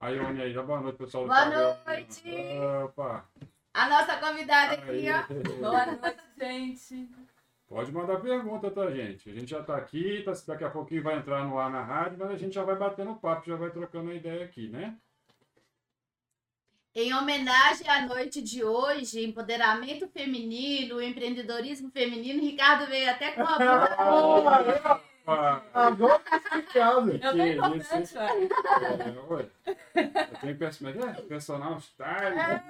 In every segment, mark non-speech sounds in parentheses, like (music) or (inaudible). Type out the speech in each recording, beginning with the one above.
A Ione aí, dá boa noite, pessoal. do Boa noite. Opa. A nossa convidada aqui, ó. Aí. Boa noite, gente. Pode mandar pergunta, tá, gente? A gente já tá aqui, tá, daqui a pouquinho vai entrar no ar na rádio, mas a gente já vai batendo papo, já vai trocando ideia aqui, né? Em homenagem à noite de hoje, empoderamento feminino, empreendedorismo feminino, Ricardo veio até com a (laughs) blusa. Ah, Agora tá explicado. Eu tô Que importante, é, ué. Eu tenho perso- mas é, personal style. né?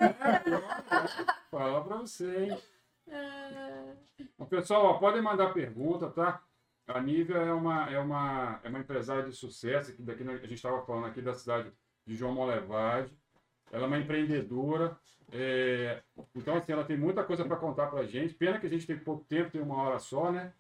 Falar pra você, hein? Bom, pessoal, ó, podem mandar pergunta, tá? A Nívia é uma, é uma, é uma empresária de sucesso, aqui daqui, na- a gente estava falando aqui da cidade de João Molevade. Ela é uma empreendedora. é, então, assim, ela tem muita coisa para contar para a gente. Pena que a gente tem pouco tempo, tem uma hora só, né?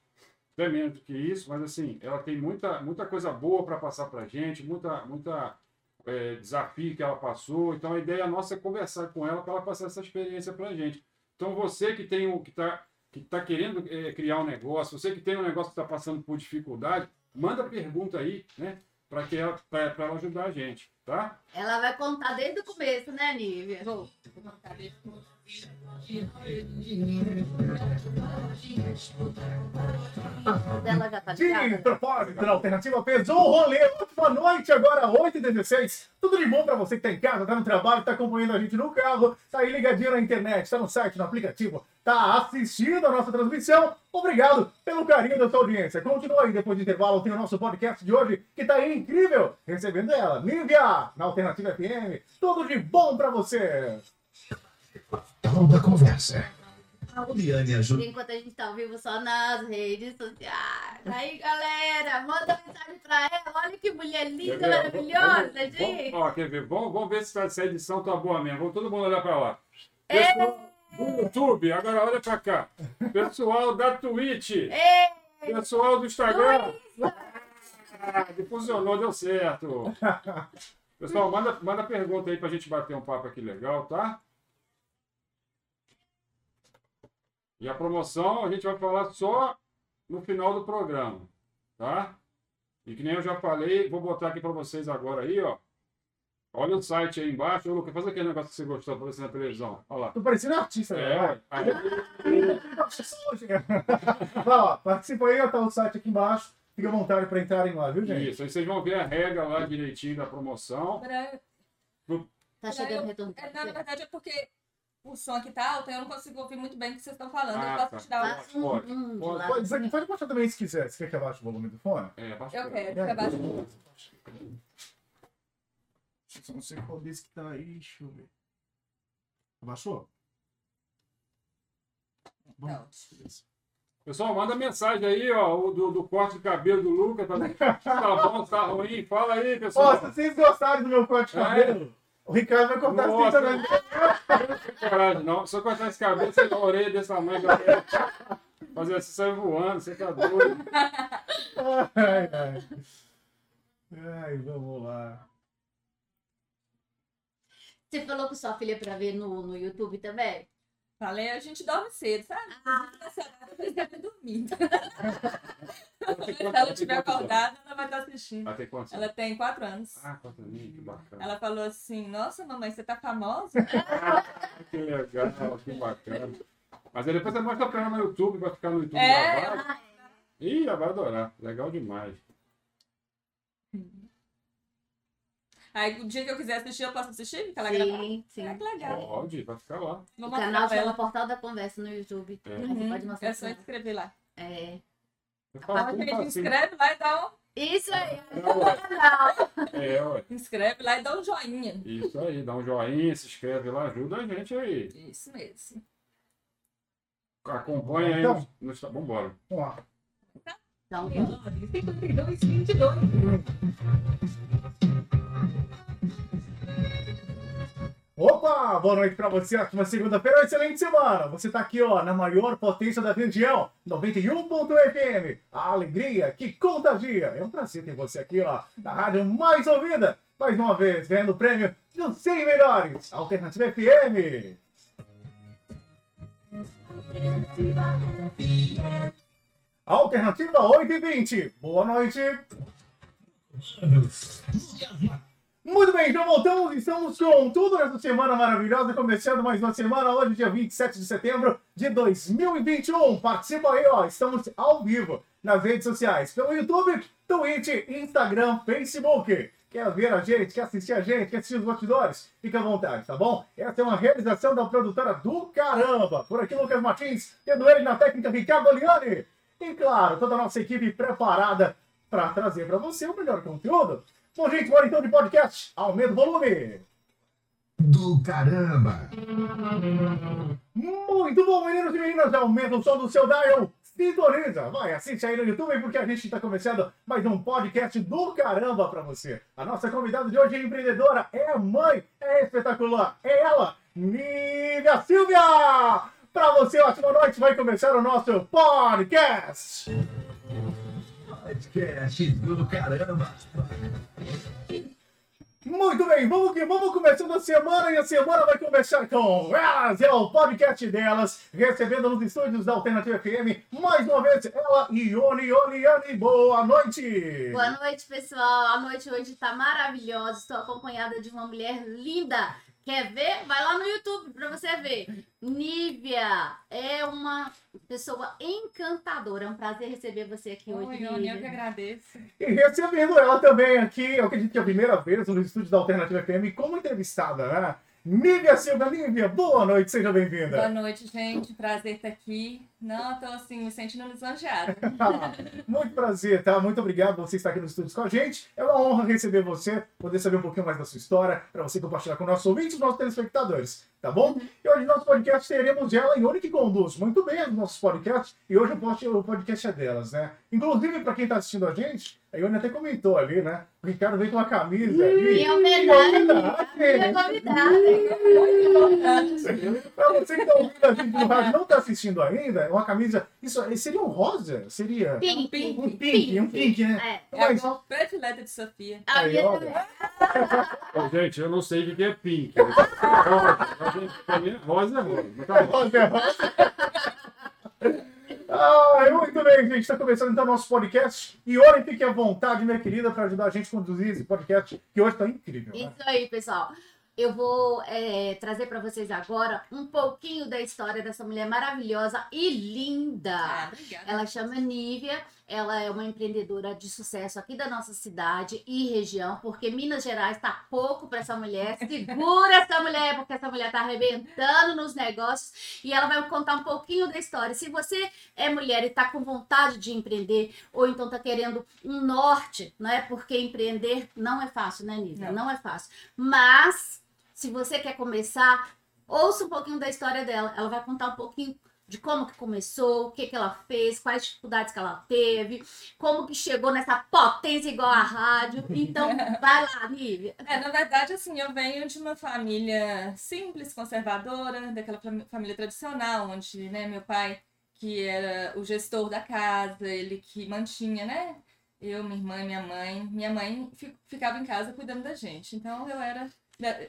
Até menos do que isso, mas assim, ela tem muita, muita coisa boa para passar para a gente, muita, muita é, desafio que ela passou. Então, a ideia nossa é conversar com ela para ela passar essa experiência para a gente. Então, você que tem um, que está que está querendo eh, criar um negócio, você que tem um negócio que está passando por dificuldade, manda pergunta aí, né? Para que ela, pra, pra ela ajudar a gente, tá? Ela vai contar desde o começo, né, Nívia? Vou. Vou contar desde o começo. O dela já tá propósito, na alternativa fez um rolê. Boa noite, agora 8h16. Tudo de bom pra você que tá em casa, tá no trabalho, tá acompanhando a gente no carro, tá aí ligadinho na internet, tá no site, no aplicativo, tá assistindo a nossa transmissão. Obrigado pelo carinho da sua audiência. Continua aí depois do intervalo, tem o nosso podcast de hoje, que tá aí incrível, recebendo ela, Nívia, na Alternativa FM. Tudo de bom pra você. Toda conversa. A Oliane ajuda. Enquanto a gente tá ao vivo só nas redes sociais. Aí, galera, manda mensagem pra ela. Olha que mulher linda, ver? maravilhosa, Vamos- gente. Ó, quer ver? Vamos, vamos ver se tá- se a edição tá boa mesmo. Vamos todo mundo olhar para lá. É. Pessoal do YouTube, agora olha para cá. Pessoal da Twitch, Ei, pessoal do Instagram. Ah, difusionou, deu certo. (laughs) Pessoal, manda, manda pergunta aí pra gente bater um papo aqui legal, tá? E a promoção a gente vai falar só no final do programa, tá? E que nem eu já falei, vou botar aqui pra vocês agora aí, ó. Olha o site aí embaixo. Ô, Lucas, faz aquele negócio que você gostou pra você na televisão. Olha lá. Tô parecendo artista, É, né? Aí, Vai lá, participa aí, tá o site aqui embaixo. Fica à vontade para entrarem lá, viu, gente? isso, aí vocês vão ver a regra lá direitinho da promoção. Pra- tá chegando retorno. É, na verdade é porque o som aqui tá alto, eu não consigo ouvir muito bem o que vocês estão falando. Ah, eu posso tá. te dar um. Pode, um de pode. Pode, Zé, pode baixar também se quiser. Você quer que abaixe o volume do fone? É, abaixa Eu quero, fica abaixo. Só não sei qual desse que tá aí. Deixa eu ver. Abaixou? Bom, Não. beleza. Pessoal, manda mensagem aí, ó, o do, do corte de cabelo do Lucas. Tá, tá bom, tá ruim? Fala aí, Ó, pessoal. se vocês gostaram do meu corte de É. o Ricardo vai cortar Nossa. Eu não tenho coragem, não. Se eu cortar esse cabelo, você tem uma orelha desse tamanho. que eu quero Fazer assim, sai voando, você tá doido. Ai, ai. Ai, vamos lá. Você falou com sua filha pra ver no, no YouTube também? Falei, a gente dorme cedo, sabe? Ah. Nessa hora vocês devem dormir. Ela Se ela estiver quantos anos? acordada, ela vai estar assistindo. Ela tem quantos Ela anos? tem quatro anos. Ah, quatro aninhos, que bacana. Ela falou assim, nossa mamãe, você tá famosa? (laughs) Que legal, que bacana. Mas aí depois você mostra pra ela no YouTube, vai ficar no YouTube É. gravado. Ih, ela vai adorar. Legal demais. Aí o dia que eu quiser assistir, eu posso assistir? Lá gravado? sim, sim. Ah, que legal. Pode, vai ficar lá. Vou O canal chama ela. Portal da Conversa no YouTube. É. Uhum. pode mostrar É só ela. inscrever lá. É. Eu A faço gente inscreve lá e dá um. Isso aí. É, ué. Canal. É, ué. Inscreve lá e dá um joinha. Isso aí, dá um joinha, se inscreve lá, ajuda a gente aí. Isso mesmo. Acompanha aí Então. no... Vambora. Vamos lá. Então, 52, 22. Boa noite pra você, ótima segunda-feira, excelente semana. Você tá aqui, ó, na maior potência da região, 91.fm. A alegria que contagia. É um prazer ter você aqui, ó, na rádio mais ouvida. Mais uma vez, ganhando o prêmio dos 100 melhores. Alternativa FM. Alternativa 8 e 20. Boa noite. Muito bem, então voltamos, estamos com tudo nessa semana maravilhosa, começando mais uma semana, hoje dia 27 de setembro de 2021. Participa aí, ó, estamos ao vivo nas redes sociais, pelo YouTube, Twitch, Instagram, Facebook. Quer ver a gente, quer assistir a gente, quer assistir os bastidores? Fica à vontade, tá bom? Essa é uma realização da produtora do caramba. Por aqui, Lucas Martins, tendo ele na técnica Ricardo Oliani. E claro, toda a nossa equipe preparada para trazer para você o melhor conteúdo. Bom, gente, bora então de podcast. Aumenta o volume. Do caramba! Muito bom, meninos e meninas. Aumenta o som do seu dial. Sintoniza. Vai, assiste aí no YouTube porque a gente está começando mais um podcast do caramba para você. A nossa convidada de hoje é empreendedora, é mãe, é espetacular. É ela, Nívia Silvia. Para você, ótima noite. Vai começar o nosso podcast. Podcast do caramba! Muito bem, vamos que vamos começando a semana e a semana vai começar com elas, é o podcast delas, recebendo nos estúdios da Alternativa FM, mais uma vez, ela, Ione, Ione, Ione, boa noite! Boa noite, pessoal. A noite hoje tá maravilhosa. Estou acompanhada de uma mulher linda. Quer ver? Vai lá no YouTube pra você ver. Nívia é uma pessoa encantadora. É um prazer receber você aqui hoje, Oi, eu que agradeço. E recebendo ela também aqui, eu acredito que é a primeira vez no estúdio da Alternativa FM como entrevistada, né? Nívia Silva, Nívia, boa noite, seja Boa bem-vinda! noite, gente. Prazer estar aqui. Não, tô assim, me sentindo lisonjeada. (laughs) Muito prazer, tá? Muito obrigado por você estar aqui no estúdio com a gente. É uma honra receber você, poder saber um pouquinho mais da sua história, para você compartilhar com nossos ouvintes e os nossos telespectadores, tá bom? E hoje no nosso podcast teremos ela, Ione, que conduz muito bem os nossos podcasts, e hoje o pod- o podcast é delas, né? Inclusive, para quem está assistindo a gente, a Ione até comentou ali, né? O Ricardo veio com uma camisa ali. Em homenagem convidada. Pra você que tá ouvindo a gente no rádio e não tá assistindo ainda, é uma camisa. Isso seria um rosa? Seria. Pink. Pink. Um pink, um pink, né? É. É a Mas- predileta de Sofia. A Aí, (laughs) gente, eu não sei o que é pink. Rosa. Pra mim, rosa é rosa. Mas tá. Rosa é rosa. Ah, muito bem, gente. Está começando então o nosso podcast. E olhem, fique à vontade, minha querida, para ajudar a gente a conduzir esse podcast, que hoje está incrível. Né? Isso aí, pessoal. Eu vou é, trazer para vocês agora um pouquinho da história dessa mulher maravilhosa e linda. Ah, obrigada. Ela chama Nívia, ela é uma empreendedora de sucesso aqui da nossa cidade e região, porque Minas Gerais está pouco para essa mulher. (laughs) Segura essa mulher, porque essa mulher está arrebentando nos negócios e ela vai contar um pouquinho da história. Se você é mulher e está com vontade de empreender, ou então está querendo um norte, não é? Porque empreender não é fácil, né, Nívia? Não. não é fácil. Mas, se você quer começar, ouça um pouquinho da história dela. Ela vai contar um pouquinho de como que começou, o que que ela fez, quais dificuldades que ela teve, como que chegou nessa potência igual a rádio. Então, (laughs) vai lá, Nívia. É, na verdade, assim, eu venho de uma família simples, conservadora, daquela fam- família tradicional, onde, né, meu pai, que era o gestor da casa, ele que mantinha, né, eu, minha irmã e minha mãe. Minha mãe fi- ficava em casa cuidando da gente. Então, eu era,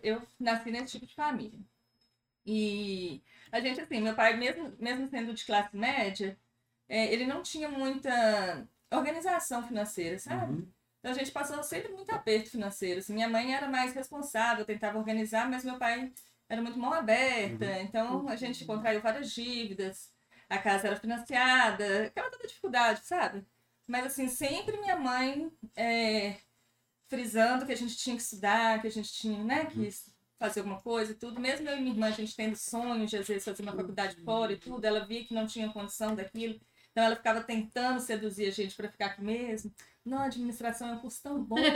eu nasci nesse tipo de família. E a gente, assim, meu pai, mesmo, mesmo sendo de classe média, é, ele não tinha muita organização financeira, sabe? Uhum. Então a gente passou sempre muito aperto financeiro. Assim, minha mãe era mais responsável, tentava organizar, mas meu pai era muito mão aberta. Então a gente contraiu várias dívidas, a casa era financiada, aquela toda dificuldade, sabe? Mas assim, sempre minha mãe é, frisando que a gente tinha que estudar, que a gente tinha, né, que fazer alguma coisa e tudo. Mesmo eu e minha irmã, a gente tendo sonhos de às vezes fazer uma faculdade fora e tudo, ela via que não tinha condição daquilo. Então ela ficava tentando seduzir a gente para ficar aqui mesmo. Não, a administração é um curso tão bom. (laughs)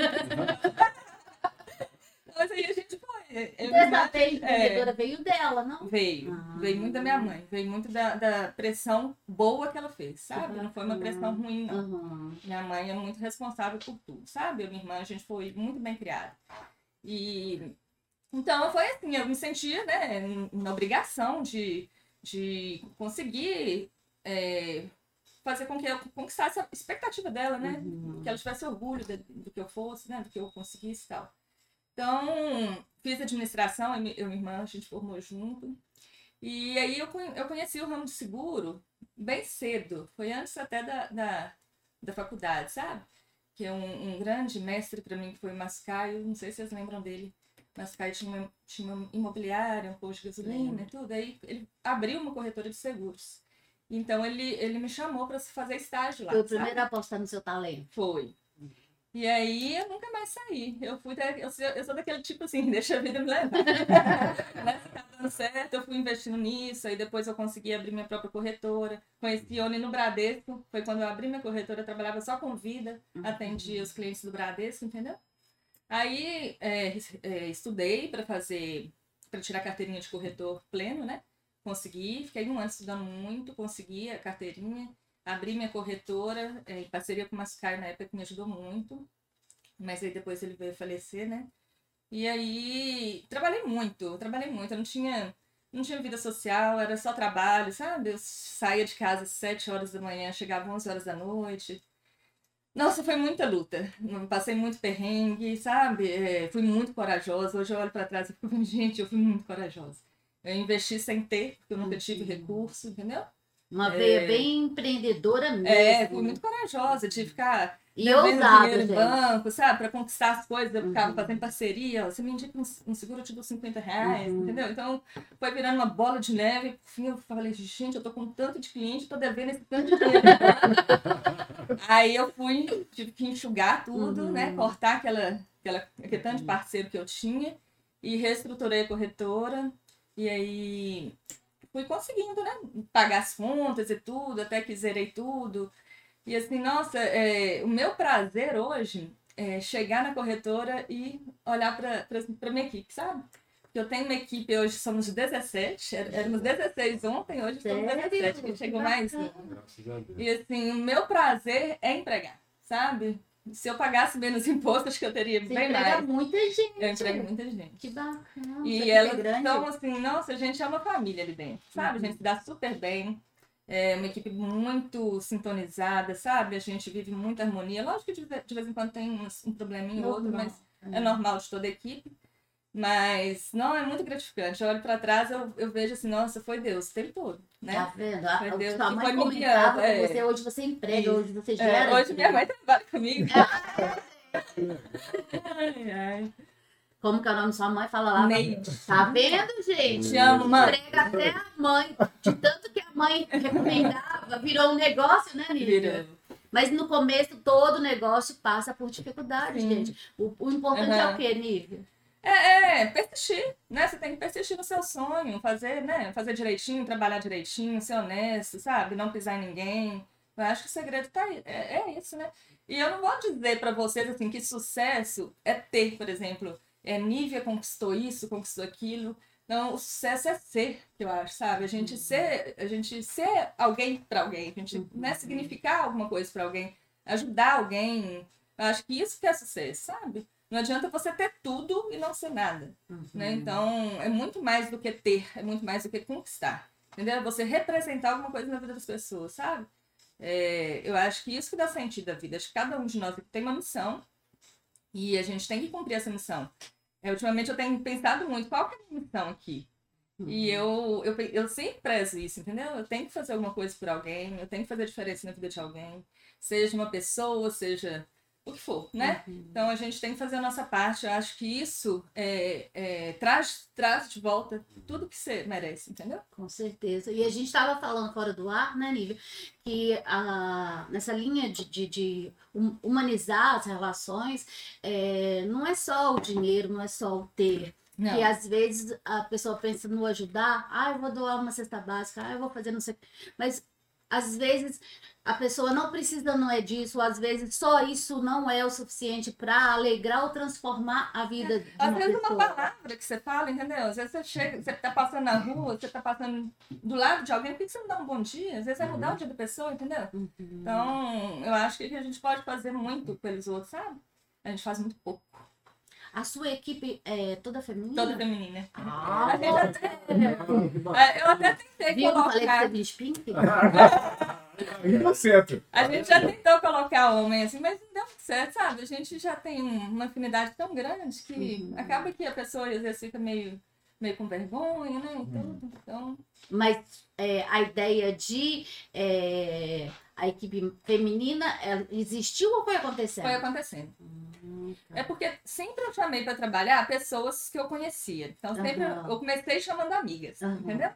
Mas aí a gente foi. Eu e minha irmã, Essa veio, é, veio dela, não? Veio. Ah. Veio muito da minha mãe. Veio muito da, da pressão boa que ela fez, sabe? Não foi uma pressão ruim, não. Uhum. Minha mãe é muito responsável por tudo, sabe? Eu e minha irmã, a gente foi muito bem criada. E então foi assim, eu me sentia, né, na obrigação de, de conseguir é, fazer com que eu conquistasse a expectativa dela, né? Uhum. Que ela tivesse orgulho de- do que eu fosse, né? Do que eu conseguisse e tal. Então, fiz administração, eu e e minha irmã, a gente formou junto. E aí eu, eu conheci o ramo de seguro bem cedo. Foi antes até da, da, da faculdade, sabe? que é um, um grande mestre para mim, que foi o Mascaio, não sei se vocês lembram dele. Mascaio tinha uma, tinha uma imobiliária, um posto de gasolina e tudo. Aí ele abriu uma corretora de seguros. Então ele, ele me chamou para fazer estágio lá. Foi o primeiro a apostar no seu talento. Foi. E aí eu nunca mais saí. Eu fui da- eu, sou, eu sou daquele tipo assim, (laughs) deixa a vida me levar. (laughs) Né? Tá dando certo, eu fui investindo nisso, aí depois eu consegui abrir minha própria corretora. Conheci Oni no Bradesco, foi quando eu abri minha corretora, eu trabalhava só com vida, atendia os clientes do Bradesco, entendeu? Aí é, é, estudei para fazer, para tirar carteirinha de corretor pleno, né? Consegui, fiquei um ano estudando muito, consegui a carteirinha abri minha corretora, é, em parceria com o Mascai na época que me ajudou muito, mas aí depois ele veio falecer, né? E aí trabalhei muito, trabalhei muito, eu não tinha, não tinha vida social, era só trabalho, sabe? Eu saía de casa às 7 horas da manhã, chegava às 11 horas da noite. Nossa, foi muita luta. Passei muito perrengue, sabe? É, fui muito corajosa. Hoje eu olho para trás e (laughs) fico, gente, eu fui muito corajosa. Eu investi sem ter, porque eu nunca tive recurso, entendeu? Uma veia bem empreendedora mesmo. É, fui muito corajosa de ficar E devendo ousada, dinheiro gente. banco, sabe? Para conquistar as coisas, eu ficava Uhum. fazendo parceria. ó, Você me indica um, um seguro, eu te dou 50 reais, Uhum. entendeu? Então, foi virando uma bola de neve. Por fim, eu falei, gente, eu tô com tanto de cliente, tô devendo esse tanto de dinheiro. Aí eu fui, tive que enxugar tudo, Uhum. né? Cortar aquela, aquela, aquele tanto de parceiro que eu tinha e reestruturei a corretora. E aí fui conseguindo, né? Pagar as contas e tudo, até que zerei tudo. E assim, nossa, é, o meu prazer hoje é chegar na corretora e olhar para minha equipe, sabe? Porque eu tenho uma equipe, hoje somos 17, é- éramos 16 ontem, hoje somos Sério? 17, que chegou mais. E assim, o meu prazer é empregar, sabe? Se eu pagasse menos (laughs) imposto, acho que eu teria Você bem mais. muita gente. Eu emprego muita gente. Que bacana. E elas é são assim, nossa, a gente é uma família ali dentro, sabe? A Uhum. gente se dá super bem. É uma equipe muito sintonizada, sabe? A gente vive muita harmonia. Lógico que de ve- de vez em quando tem um probleminha ou outro, mas é normal de toda a equipe. Mas não, é muito gratificante. Eu olho pra trás, eu, eu vejo assim, nossa, foi Deus o tempo todo, né? Tá vendo? A, Foi a Deus sua mãe foi guiando, com é. você, hoje você emprega, Isso. hoje você É, gera. hoje minha mãe trabalha comigo. É. (laughs) Ai, ai. Como que é o nome da sua mãe? Fala lá. Neide. Tá vendo, gente? Te amo, mãe. Emprega até a mãe. De tanto que a mãe recomendava, virou um negócio, né, Nívia? Vira. Mas no começo, todo negócio passa por dificuldade, Sim. gente. O, o importante é Aham. o quê, Nívia? É, é, persistir, né? Você tem que persistir no seu sonho, fazer, né? Fazer direitinho, trabalhar direitinho, ser honesto, sabe? Não pisar em ninguém. Eu acho que o segredo tá aí. É, é isso, né? E eu não vou dizer pra vocês, assim, que sucesso é ter, por exemplo, é, Nívia conquistou isso, conquistou aquilo. Não, o sucesso é ser, que eu acho, sabe? A gente ser, a gente ser alguém pra alguém, a gente, né, significar alguma coisa pra alguém, ajudar alguém. Eu acho que isso que é sucesso, sabe? Não adianta você ter tudo e não ser nada, né? Então, é muito mais do que ter, é muito mais do que conquistar. Entendeu? É Você representar alguma coisa na vida das pessoas, sabe? É, eu acho que isso que dá sentido à vida. Acho que cada um de nós tem uma missão e a gente tem que cumprir essa missão. É, ultimamente eu tenho pensado muito qual que é a minha missão aqui. E eu, eu, eu sempre prezo isso, entendeu? Eu tenho que fazer alguma coisa por alguém, eu tenho que fazer diferença na vida de alguém, seja uma pessoa, seja o que for, né? Então a gente tem que fazer a nossa parte. Eu acho que isso é, é, traz, traz de volta tudo que você merece, entendeu? Com certeza. E a gente estava falando fora do ar, né, Nívia? Que a, nessa linha de, de, de hum- humanizar as relações, é, não é só o dinheiro, não é só o ter. Não. E às vezes a pessoa pensa no ajudar, ah, eu vou doar uma cesta básica, ah, eu vou fazer não sei o quê. Mas às vezes a pessoa não precisa, não é disso, às vezes só isso não é o suficiente para alegrar ou transformar a vida de Às uma vezes uma pessoa. palavra que você fala, entendeu? Às vezes você chega, você tá passando na rua, você tá passando do lado de alguém, por que você não dá um bom dia? Às vezes vai mudar o dia da pessoa, entendeu? Uhum. Então, eu acho que a gente pode fazer muito pelos outros, sabe? A gente faz muito pouco. A sua equipe é toda feminina? Toda feminina. Ah, A gente até- (laughs) É, eu até tentei Viu? que Eu falei que colocar. você pink? (laughs) Aí deu certo. A gente já tentou colocar homem assim, mas não deu certo, sabe? A gente já tem um- uma afinidade tão grande que Uhum. acaba que a pessoa às vezes fica meio, meio com vergonha, né? Então, então Mas é, a ideia de é, a equipe feminina ela existiu ou foi acontecendo? foi acontecendo. Hum, tá. É porque sempre eu chamei pra trabalhar pessoas que eu conhecia. Então sempre eu comecei chamando amigas, entendeu?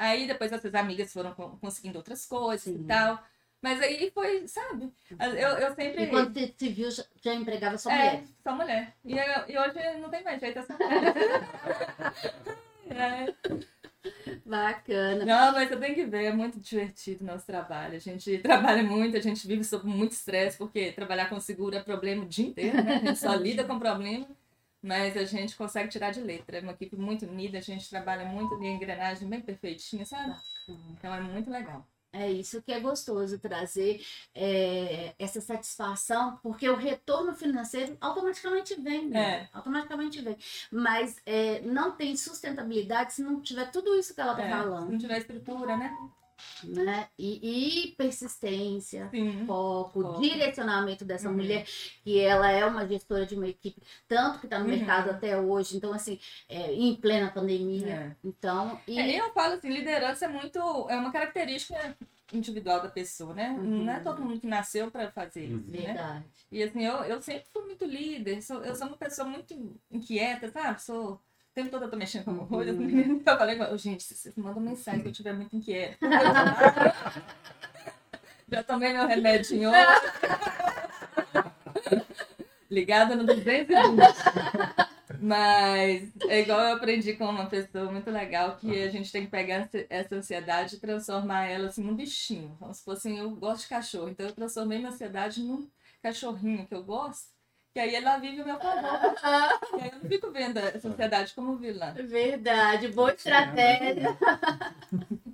Aí depois essas amigas foram co- conseguindo outras coisas Sim. e tal. Mas aí foi, sabe? Eu, eu sempre. E quando você se viu, já, empregava sua É, mulher? sou mulher. E, eu- e hoje não tem mais jeito, eu sou mulher. (laughs) É. Bacana. Não, mas você tem que ver, é muito divertido o nosso trabalho. A gente (laughs) trabalha muito, a gente vive sob muito estresse, porque trabalhar com seguro é problema o dia inteiro, né? A gente só lida com problema, mas a gente consegue tirar de letra. É uma equipe muito unida, a gente trabalha muito de engrenagem bem perfeitinha, sabe? Então é muito legal. É isso que é gostoso trazer é, essa satisfação, porque o retorno financeiro automaticamente vem, né? É. Automaticamente vem. Mas é, não tem sustentabilidade se não tiver tudo isso que ela está É, se falando, não tiver estrutura, né? Né? E, e persistência, Sim. foco, Foco. direcionamento dessa Uhum. mulher, que ela é uma gestora de uma equipe, tanto que está no Uhum. mercado até hoje, então assim, é, em plena pandemia. É. Então, e É, eu falo assim, liderança é muito. É uma característica individual da pessoa, né? Uhum. Não é todo mundo que nasceu para fazer isso, né? verdade. E assim, eu, eu sempre fui muito líder, sou, eu sou uma pessoa muito inquieta, sabe? Sou. O tempo todo eu tô mexendo com coisas. Uhum. Eu falei, "Ô, gente, se vocês mandam mensagem que eu estiver muito inquieta. (laughs) Já tomei meu remédio hoje. (laughs) Ligada no 220. Mas é igual eu aprendi com uma pessoa muito legal que a gente tem que pegar essa- essa ansiedade e transformar ela assim num bichinho. Como se fosse assim, eu gosto de cachorro, então eu transformei minha ansiedade num cachorrinho que eu gosto, que aí ela vive o meu favor. (laughs) E aí eu não fico vendo essa ansiedade como vilã. Verdade, boa estratégia. (laughs)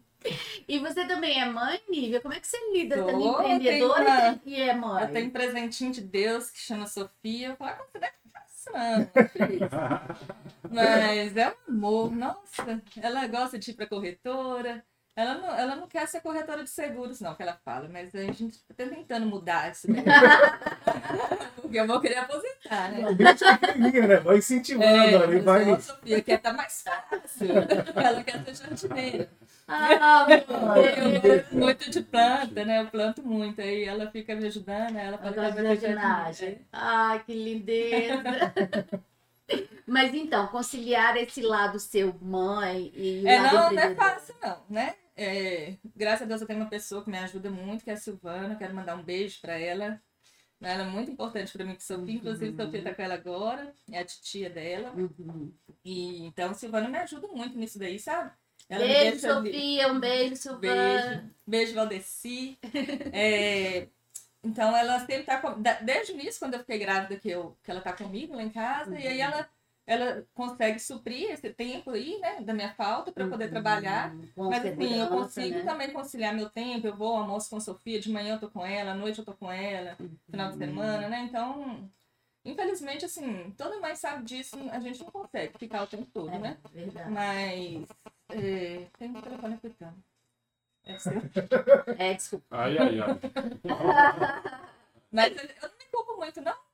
E você também é mãe, Nívia? Como é que você lida sendo tenho empreendedora e é mãe? Eu tenho um presentinho de Deus que chama Sofia. Eu falo, ah, você deve passando. (laughs) Mas é um amor, nossa. Ela gosta de ir pra corretora. Ela não, ela não quer ser corretora de seguros, não, que ela fala, mas a gente tá tentando mudar isso daí. (laughs) Porque eu vou querer aposentar, né? Pequenininha, né? Vai incentivando É, ali, mas vai. a Sofia quer estar mais fácil. (laughs) Ela quer ser jardineira. Ah, (laughs) Eu muito de planta, né? Eu planto muito. Aí ela fica me ajudando, aí ela fala que vai jardinagem. Ai, que lindeza. Mas então, conciliar esse lado seu mãe e o É, lado não, não é fácil, não, né? É, graças a Deus eu tenho uma pessoa que me ajuda muito, que é a Silvana. Quero mandar um beijo pra ela. Ela é muito importante pra mim, que Sofia, inclusive Sofia tá com ela agora, é a titia dela. Uhum. E então Silvana me ajuda muito nisso daí, sabe? Ela Beijo, Sofia. Um beijo, Silvana. Beijo. Beijo, Valdeci. É, então, ela sempre tá com... Desde o início, quando eu fiquei grávida, que, eu, que ela tá comigo lá em casa, e aí ela, ela consegue suprir esse tempo aí, né, da minha falta, para eu poder Uhum. trabalhar. Com Mas assim, eu consigo né? também conciliar meu tempo, eu vou almoço com a Sofia, de manhã eu tô com ela, à noite eu tô com ela, final de semana, né? Então, infelizmente, assim, toda mãe sabe disso, a gente não consegue ficar o tempo todo, né? É, verdade. Mas é, tem um telefone apitando. É seu. (laughs) É, desculpa. Ai, ai, ai. (laughs) Mas eu eu não me culpo muito, não.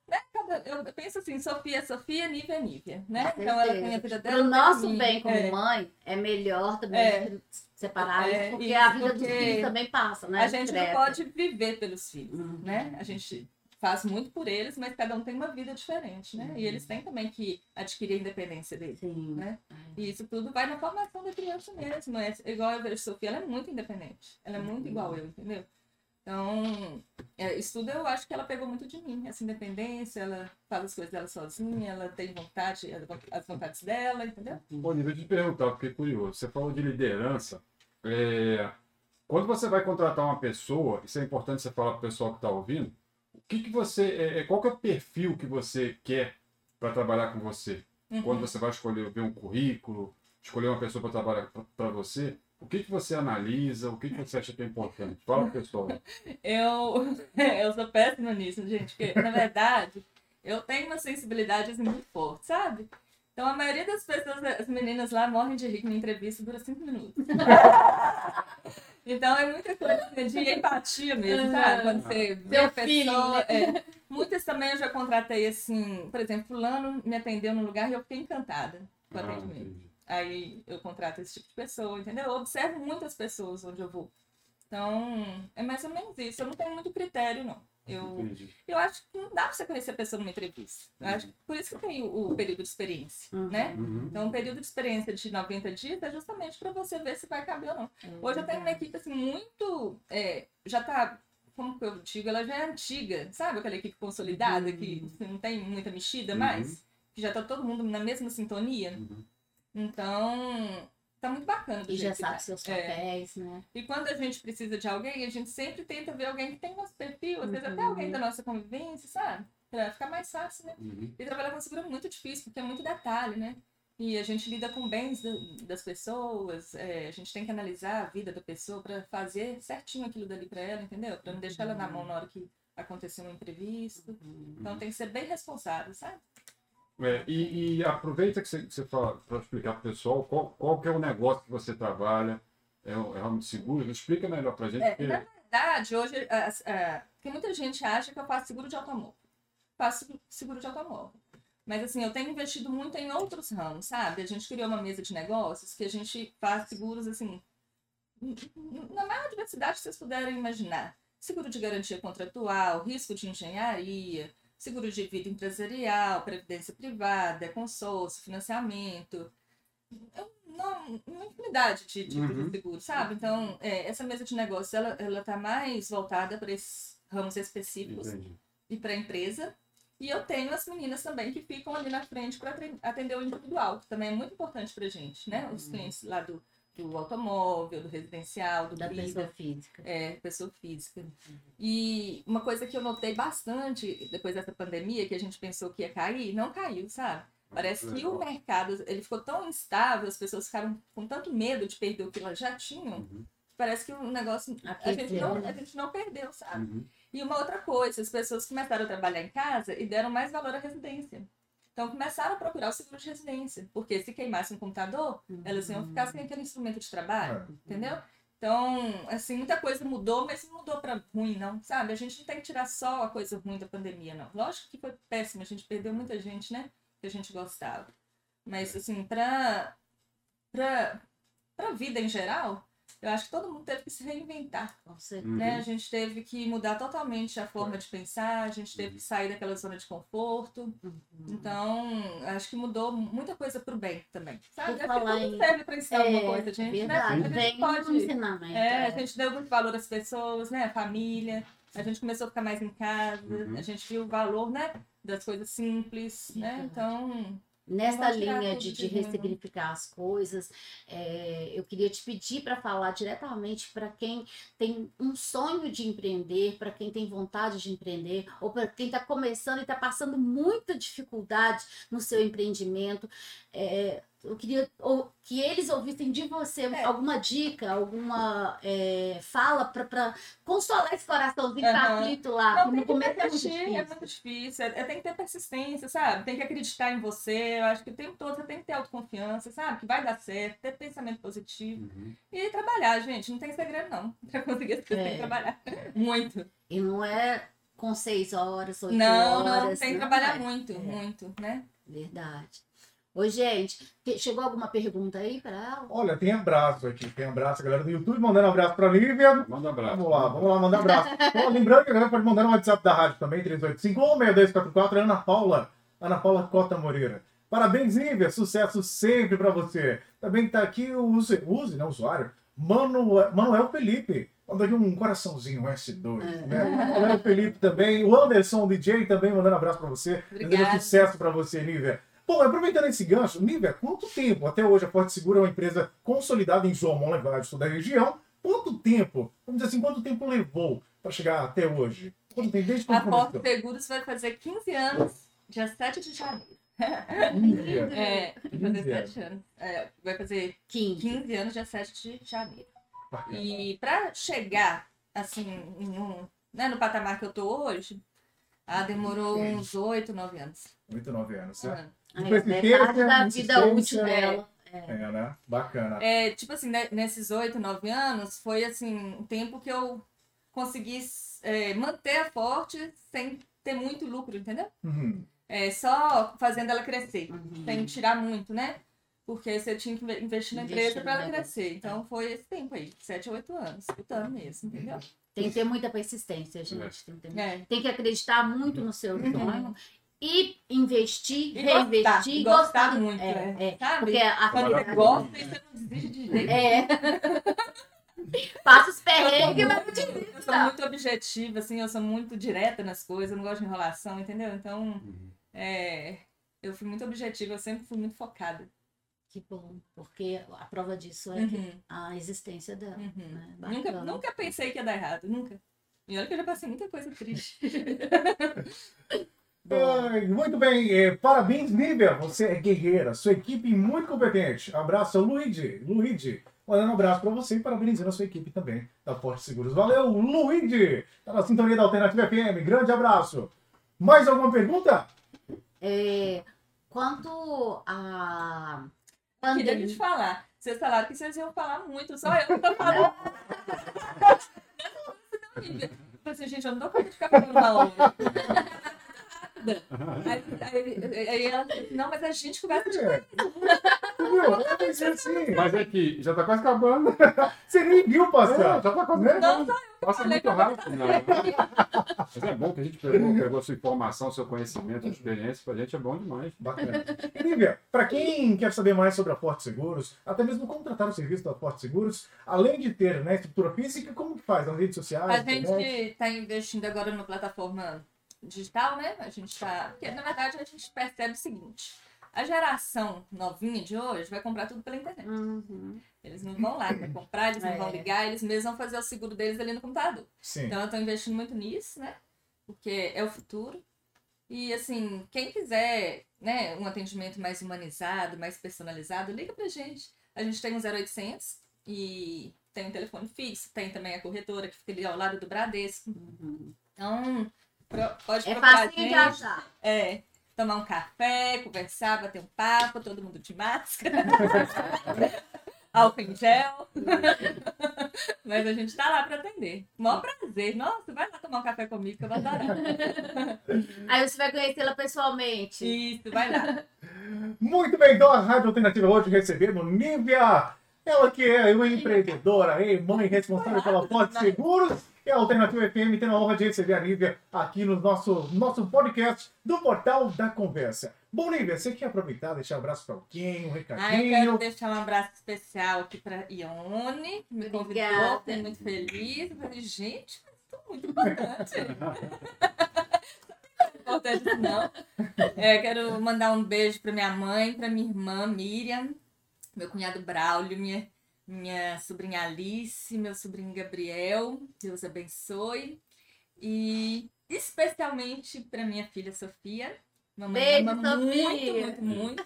Cada- eu penso assim, Sofia é Sofia, Nívia é Nívia, né? Com Então ela tem a vida dela. Pro eu nosso bem como É. mãe, é melhor também É. separar É, porque isso, a vida dos porque filhos também passa, né? A gente não pode viver pelos filhos, Uhum. né? A gente faz muito por eles, mas cada um tem uma vida diferente, né? E eles têm também que adquirir a independência deles. Sim. né? E isso tudo vai na formação da criança mesmo. É igual a Sofia, ela é muito independente. Ela é muito igual eu, entendeu? Então, é, isso tudo eu acho que ela pegou muito de mim. Essa independência, ela faz as coisas dela sozinha, ela tem vontade, as von- as vontades dela, entendeu? Bom, deixa eu te perguntar, fiquei curioso. Você falou de liderança. É, Quando você vai contratar uma pessoa, isso é importante você falar para o pessoal que está ouvindo, o que, que você. é, é, Qual que é o perfil que você quer para trabalhar com você? Uhum. Quando você vai escolher ver um currículo, escolher uma pessoa para trabalhar para você, o que, que você analisa, o que, que você acha que é importante? Fala pessoal. (laughs) Eu, (laughs) eu sou péssima nisso, gente, porque, na verdade, eu tenho uma sensibilidade assim, muito forte, sabe? Então, a maioria das pessoas, as meninas lá, morrem de rir minha entrevista dura cinco minutos. (laughs) então, é muita coisa assim, de empatia mesmo, sabe? Quando você vê a feeling, pessoa... né? é. Muitas também eu já contratei, assim, por exemplo, fulano me atendeu num lugar e eu fiquei encantada com o Ah, atendimento. entendi. Aí eu contrato esse tipo de pessoa, entendeu? Eu observo muitas pessoas onde eu vou. Então, é mais ou menos isso. Eu não tenho muito critério, não. Eu, Entendi. eu acho que não dá pra você conhecer a pessoa numa entrevista. Eu acho que por isso que tem o, o período de experiência, Uhum. né? Uhum. Então, o período de experiência de 90 dias é justamente para você ver se vai caber ou não. Hoje eu tenho uma equipe assim, muito. é, já tá. Como que eu digo? Ela já é antiga, sabe? Aquela equipe consolidada que assim, não tem muita mexida Uhum. mais, que já tá todo mundo na mesma sintonia. Uhum. Então, tá muito bacana. Do E já sabe tá. seus É. papéis, né? E quando a gente precisa de alguém, a gente sempre tenta ver alguém que tem nosso perfil, às vezes até Uhum. alguém da nossa convivência, sabe? Pra ficar mais fácil, né? Uhum. E trabalhar com seguro é muito difícil, porque é muito detalhe, né? E a gente lida com bens da- das pessoas, é, a gente tem que analisar a vida da pessoa para fazer certinho aquilo dali para ela, entendeu? Para não deixar ela na mão na hora que aconteceu um imprevisto. Então tem que ser bem responsável, sabe? É, e, e aproveita que você, fala para explicar para o pessoal qual, qual que é o negócio que você trabalha. É, o- é ramo de seguro? Explica melhor para gente. É, porque- na verdade, hoje, a- porque muita gente acha que eu faço seguro de automóvel. Faço seguro de automóvel. Mas assim, eu tenho investido muito em outros ramos, sabe? A gente criou uma mesa de negócios que a gente faz seguros assim, na maior diversidade que vocês puderem imaginar. Seguro de garantia contratual, risco de engenharia, seguro de vida empresarial, previdência privada, consórcio, financiamento. Eu, não, uma infinidade de tipos Uhum. de seguro, sabe? Então, é, essa mesa de negócios, ela, ela tá mais voltada para esses ramos específicos Entendi. e para a empresa. E eu tenho as meninas também que ficam ali na frente para atender o individual, que também é muito importante para gente, né? Os clientes lá do, do automóvel, do residencial, do Da vida, pessoa física. é, pessoa física. E uma coisa que eu notei bastante depois dessa pandemia, que a gente pensou que ia cair, não caiu, sabe? Parece que o mercado ele ficou tão instável, as pessoas ficaram com tanto medo de perder o que elas já tinham, Uhum. parece que o negócio a gente, não, a gente não perdeu, sabe? Uhum. E uma outra coisa, as pessoas começaram a trabalhar em casa e deram mais valor à residência. Então começaram a procurar o seguro de residência, porque se queimasse um computador, elas iam ficar sem aquele instrumento de trabalho, entendeu? Então, assim, muita coisa mudou, mas não mudou para ruim, não, sabe? A gente não tem que tirar só a coisa ruim da pandemia, não. Lógico que foi péssimo, a gente perdeu muita gente, né? Que a gente gostava. Mas, assim, para pra, pra vida em geral, eu acho que todo mundo teve que se reinventar Com certeza. Uhum. né? A gente teve que mudar totalmente a forma de pensar, a gente teve que sair daquela zona de conforto. Uhum. Então, acho que mudou muita coisa pro bem também. Sabe? Acho que tudo em- serve pra ensinar alguma É, coisa, gente, verdade. né? A gente pode. um ensinamento. É, a é. gente deu muito valor às pessoas, né? A família. A gente começou a ficar mais em casa. Uhum. A gente viu o valor, né? Das coisas simples, né? Então, Tirar linha de, de ressignificar as coisas, é, eu queria te pedir para falar diretamente para quem tem um sonho de empreender, para quem tem vontade de empreender, ou para quem está começando e está passando muita dificuldade no seu empreendimento. É, eu queria ou- que eles ouvissem de você É. alguma dica, alguma é, fala para consolar esse coraçãozinho que tá aflito lá. Não, no tem que começo é muito persistir, é difícil. muito difícil. É, é- tem que ter persistência, sabe? Tem que acreditar em você. Eu acho que o tempo todo você tem que ter autoconfiança, sabe? Que vai dar certo, ter pensamento positivo. Uhum. E trabalhar, gente. Não tem segredo, não. (laughs) Pra conseguir coisas, tem É. que trabalhar. (laughs) Muito. E não é com seis horas, oito Não, horas. não, tem que não trabalhar é. muito, É. muito, né? Verdade. Ô, gente, te- chegou alguma pergunta aí para ela? Olha, tem abraço aqui, tem abraço, galera do YouTube, mandando um abraço pra Lívia. Manda um abraço. Vamos lá, vamos lá, mandar abraço. (laughs) Ó, lembrando que a galera pode mandar no WhatsApp da rádio também, 385-6244, Ana Paula, Ana Paula Cota Moreira. Parabéns, Lívia, sucesso sempre pra você. Também tá aqui o Use, Use né, usuário, Manuel, Manuel Felipe. Mandou aqui um coraçãozinho, um S2, né? Manuel Felipe também, o Anderson DJ também mandando abraço pra você. Obrigada. sucesso pra você, Lívia. Bom, aproveitando esse gancho, Nívia, quanto tempo até hoje a Porto Seguro é uma empresa consolidada em João Levade, toda a região? Quanto tempo, vamos dizer assim, quanto tempo levou para chegar até hoje? Quanto tempo, desde A quando Porto começou? Seguros vai fazer 15 anos, dia 7 de janeiro. Nívia, (laughs) É, vai 15 fazer 7 anos. É, vai fazer 15. 15 anos, dia 7 de janeiro. bacana. E para chegar, assim, no, né, no patamar que eu tô hoje, ah, demorou uns 8, 9 anos. 8, 9 anos, certo? Aí, Persistência, metade da vida útil insistência. dela. É, né? Bacana. É, tipo assim, né, nesses 8, 9 anos, foi assim, um tempo que eu consegui é, manter a forte sem ter muito lucro, entendeu? Uhum. É, só fazendo ela crescer, Uhum. sem tirar muito, né? Porque você tinha que inve- investir na empresa para ela crescer. Então foi esse tempo aí, 7 a 8 anos, escutando mesmo, entendeu? Tem que ter muita persistência, gente. É. Tem, que ter- É. tem que acreditar muito no seu Uhum. E investir, E reinvestir gostar, e e gostar gostar muito, É, é. é. Sabe? Porque a Quando você gosta, você não desiste de jeito É. (laughs) Passa os perrengues, mas não te Eu sou muito objetiva, assim, eu sou muito direta nas coisas, eu não gosto de enrolação, entendeu? Então, Uhum. é, eu fui muito objetiva, eu sempre fui muito focada. Que bom, porque a prova disso é Uhum, a existência dela. uhum. né? Nunca, nunca pensei que ia dar errado, nunca. E olha que eu já passei muita coisa triste. (laughs) Ai, muito bem, eh, parabéns, Nívia. Você é guerreira, sua equipe muito competente. Abraço ao Luigi. Luigi, mandando um abraço para você e parabenizando a sua equipe também da Forte Seguros. Valeu, Luigi! Tá na sintonia da Alternativa FM. Grande abraço. Mais alguma pergunta? é, quanto a Eu queria te falar. Vocês falaram que vocês iam falar muito, só eu que tô falando. (laughs) Tipo assim, gente, eu não dou conta de ficar falando uma (laughs) hora. Aí, aí, aí ela disse, não, mas a gente conversa de É. Entendeu? É, ser (laughs) assim. Mas é que já tá quase acabando. (laughs) Você nem viu É, passar. já tá quase acabando. Passa falei muito rápido. Não. Mas é bom que a gente pegou, pegou sua informação, seu conhecimento, sua experiência. Pra gente é bom demais. Bacana. E, Nívia, para quem quer saber mais sobre a Forte Seguros, até mesmo contratar o serviço da Forte Seguros, além de ter né, estrutura física, como que faz? Nas redes sociais? A internet? gente está investindo agora numa plataforma digital, né? A gente está. Porque, na verdade, a gente percebe o seguinte: a geração novinha de hoje vai comprar tudo pela internet. Uhum. Eles não vão lá para comprar, eles não vão É. ligar, eles mesmos vão fazer o seguro deles ali no computador. Sim. Então eu estou investindo muito nisso, né? Porque é o futuro. E assim, quem quiser, né, um atendimento mais humanizado, mais personalizado, liga pra gente. A gente tem um 0800 e tem um telefone fixo, tem também a corretora que fica ali ao lado do Bradesco. Uhum. Então, pode É procurar fácil de gente. achar. É, tomar um café, conversar, bater um papo, todo mundo de máscara. (laughs) Álcool em gel. (laughs) Mas a gente tá lá para atender. Maior prazer. Nossa, vai lá tomar um café comigo que eu vou adorar. (laughs) Aí você vai conhecê-la pessoalmente. Isso, vai lá. Muito bem, então a Rádio Alternativa hoje recebendo Nívia, ela que é uma empreendedora, e mãe responsável pela Forte Seguros, e a Alternativa FM tem a honra de receber a Nívia aqui no nosso, nosso podcast do Portal da Conversa. Bom, Nívia, você quer aproveitar, deixar um abraço para alguém, um Ah, eu quero recadinho? deixar um abraço especial aqui para Ione, que me convidou, fiquei muito feliz. Eu falei, gente, tô muito importante. (laughs) importante não. É, quero mandar um beijo para minha mãe, para minha irmã Miriam, meu cunhado Braulio, minha, minha sobrinha Alice, meu sobrinho Gabriel. Deus abençoe. E especialmente para minha filha Sofia. Mamãe Beijo, ama muito, Sofia. muito, muito.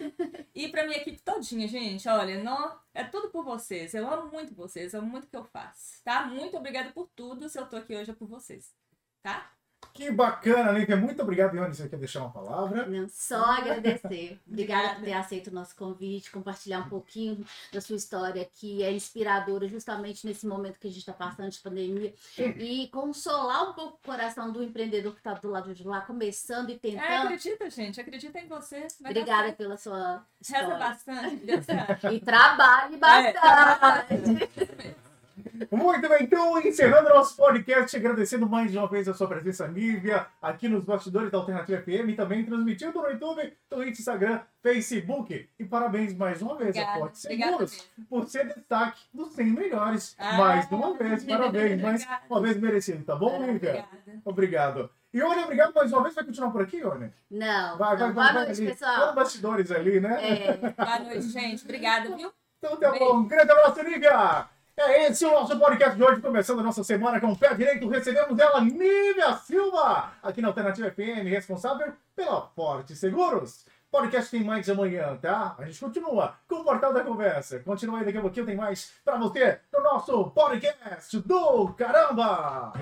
E para minha equipe todinha, gente, olha, não, é tudo por vocês. Eu amo muito vocês, amo muito o que eu faço, tá? Muito obrigada por tudo. Se eu tô aqui hoje é por vocês, tá? Que bacana, Nívia. Muito obrigado, Ione. Você quer deixar uma palavra? Não, só agradecer. (laughs) Obrigada por ter aceito o nosso convite, compartilhar um pouquinho da sua história, que é inspiradora justamente nesse momento que a gente está passando de pandemia. E consolar um pouco o coração do empreendedor que está do lado de lá, começando e É, tentando. acredita, gente, acredita em você. Obrigada pela sua Reza história. bastante, Deus (laughs) sabe. E trabalhe bastante. (laughs) Muito bem, então, encerrando nosso podcast, agradecendo mais uma vez a sua presença, Nívia, aqui nos bastidores da Alternativa FM, e também transmitindo no YouTube, Twitch, Instagram, Facebook. E parabéns mais uma vez a Obrigada, Forte obrigada Seguros por ser destaque dos 100 melhores. Ah, mais uma vez, (laughs) parabéns, mais uma vez merecido, tá bom, Nívia? Obrigada. Obrigado. Ione, obrigado mais uma vez. Vai continuar por aqui, Ione? Não, Vai, vai, não. vai, Boa vai noite, ali. Pessoal. nos bastidores ali, né? É, Boa noite, gente. Obrigada, viu? Então tá bom. Um grande abraço, Nívia! É esse o nosso podcast de hoje, começando a nossa semana com o pé direito. Recebemos ela, Nívia Silva, aqui na Alternativa FM, responsável pela Forte Seguros. Podcast tem mais amanhã, tá? A gente continua com o Portal da Conversa. Continua aí, daqui a pouquinho tem mais pra você no nosso podcast do Caramba!